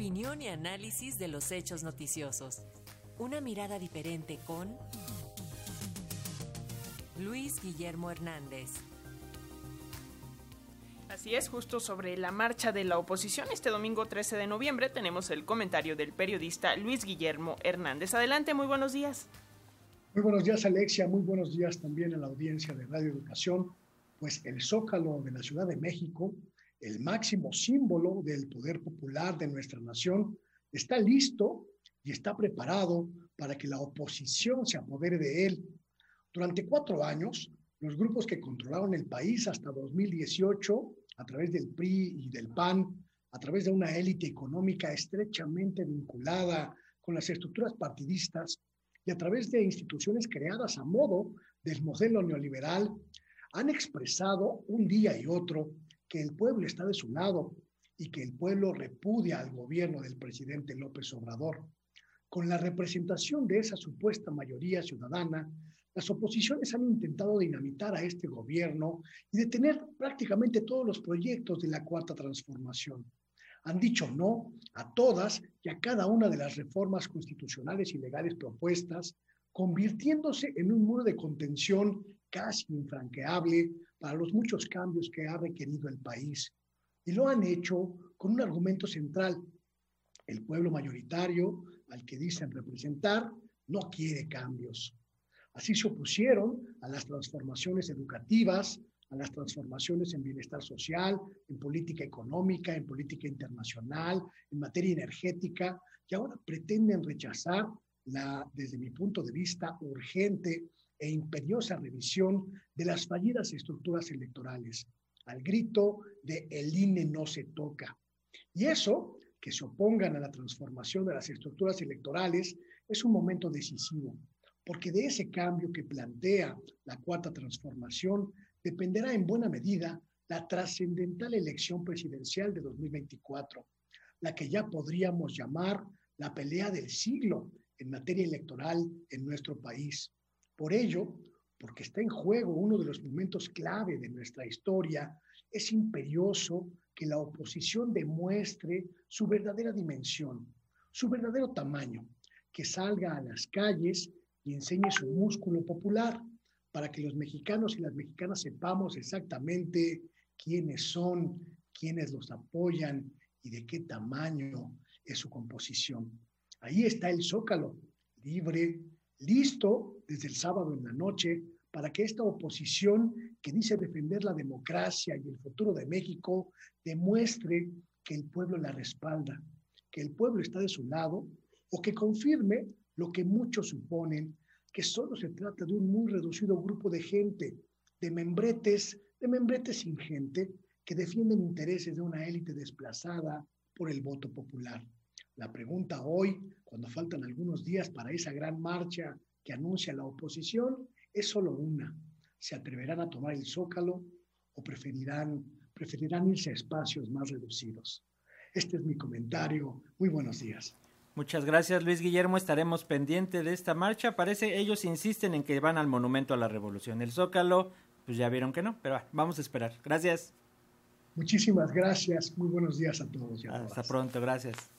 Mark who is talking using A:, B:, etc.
A: opinión y análisis de los hechos noticiosos. Una mirada diferente con Luis Guillermo Hernández.
B: Así es, justo sobre la marcha de la oposición, este domingo 13 de noviembre tenemos el comentario del periodista Luis Guillermo Hernández. Adelante, muy buenos días.
C: Muy buenos días, Alexia. Muy buenos días también a la audiencia de Radio Educación. Pues el Zócalo de la Ciudad de México, el máximo símbolo del poder popular de nuestra nación, está listo y está preparado para que la oposición se apodere de él. Durante cuatro años, los grupos que controlaron el país hasta 2018 a través del PRI y del PAN, a través de una élite económica estrechamente vinculada con las estructuras partidistas y a través de instituciones creadas a modo del modelo neoliberal, han expresado un día y otro que el pueblo está de su lado y que el pueblo repudia al gobierno del presidente López Obrador. Con la representación de esa supuesta mayoría ciudadana, las oposiciones han intentado dinamitar a este gobierno y detener prácticamente todos los proyectos de la cuarta transformación. Han dicho no a todas y a cada una de las reformas constitucionales y legales propuestas, convirtiéndose en un muro de contención casi infranqueable para los muchos cambios que ha requerido el país. Y lo han hecho con un argumento central. El pueblo mayoritario, al que dicen representar, no quiere cambios. Así se opusieron a las transformaciones educativas, a las transformaciones en bienestar social, en política económica, en política internacional, en materia energética, y ahora pretenden rechazar la, desde mi punto de vista, urgente e imperiosa revisión de las fallidas estructuras electorales, al grito de el INE no se toca. Y eso, que se opongan a la transformación de las estructuras electorales, es un momento decisivo porque de ese cambio que plantea la cuarta transformación dependerá en buena medida la trascendental elección presidencial de 2024, la que ya podríamos llamar la pelea del siglo en materia electoral en nuestro país. Por ello, porque está en juego uno de los momentos clave de nuestra historia, es imperioso que la oposición demuestre su verdadera dimensión, su verdadero tamaño, que salga a las calles y enseñe su músculo popular para que los mexicanos y las mexicanas sepamos exactamente quiénes son, quiénes los apoyan y de qué tamaño es su composición. Ahí está el zócalo, libre, listo desde el sábado en la noche para que esta oposición que dice defender la democracia y el futuro de México demuestre que el pueblo la respalda, que el pueblo está de su lado o que confirme lo que muchos suponen, que solo se trata de un muy reducido grupo de gente, de membretes, de membretes sin gente, que defienden intereses de una élite desplazada por el voto popular. La pregunta hoy, cuando faltan algunos días para esa gran marcha que anuncia la oposición, es solo una. ¿Se atreverán a tomar el zócalo o preferirán, preferirán irse a espacios más reducidos? Este es mi comentario. Muy buenos días.
D: Muchas gracias Luis Guillermo, estaremos pendientes de esta marcha. Parece ellos insisten en que van al Monumento a la Revolución. El Zócalo, pues ya vieron que no, pero vamos a esperar. Gracias.
C: Muchísimas gracias, muy buenos días a todos.
D: Hasta pronto, gracias.